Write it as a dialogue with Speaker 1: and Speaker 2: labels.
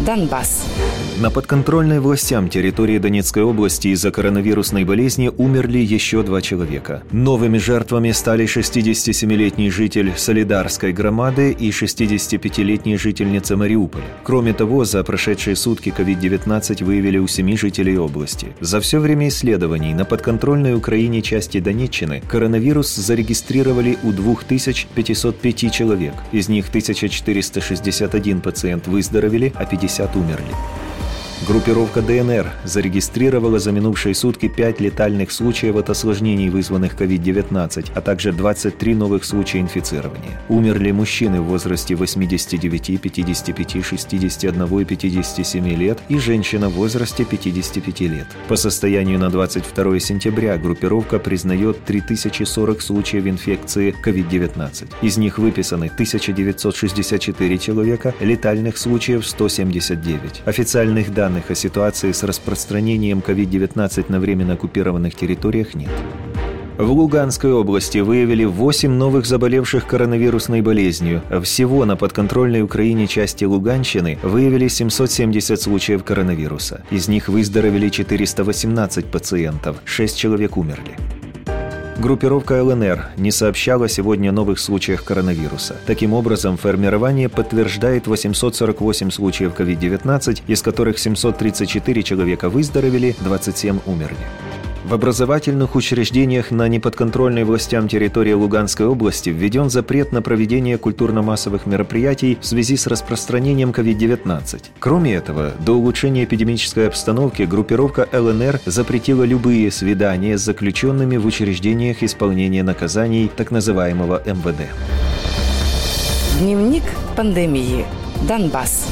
Speaker 1: Донбасс.
Speaker 2: На подконтрольной властям территории Донецкой области из-за коронавирусной болезни умерли еще два человека. Новыми жертвами стали 67-летний житель Солидарской громады и 65-летняя жительница Мариуполя. Кроме того, за прошедшие сутки COVID-19 выявили у семи жителей области. За все время исследований на подконтрольной Украине части Донеччины коронавирус зарегистрировали у 2505 человек. Из них 1461 пациент выздоровели, а 50 умерли. Группировка ДНР зарегистрировала за минувшие сутки 5 летальных случаев от осложнений, вызванных COVID-19, а также 23 новых случая инфицирования. Умерли мужчины в возрасте 89, 55, 61 и 57 лет и женщина в возрасте 55 лет. По состоянию на 22 сентября группировка признает 3040 случаев инфекции COVID-19. Из них выписаны 1964 человека, летальных случаев 179. Официальных данных данных о ситуации с распространением COVID-19 на временно оккупированных территориях нет. В Луганской области выявили 8 новых заболевших коронавирусной болезнью. Всего на подконтрольной Украине части Луганщины выявили 770 случаев коронавируса. Из них выздоровели 418 пациентов, 6 человек умерли. Группировка ЛНР не сообщала сегодня о новых случаях коронавируса. Таким образом, формирование подтверждает 848 случаев COVID-19, из которых 734 человека выздоровели, 27 умерли. В образовательных учреждениях на неподконтрольной властям территории Луганской области введен запрет на проведение культурно-массовых мероприятий в связи с распространением COVID-19. Кроме этого, до улучшения эпидемической обстановки группировка ЛНР запретила любые свидания с заключенными в учреждениях исполнения наказаний так называемого МВД.
Speaker 1: Дневник пандемии. Донбасс.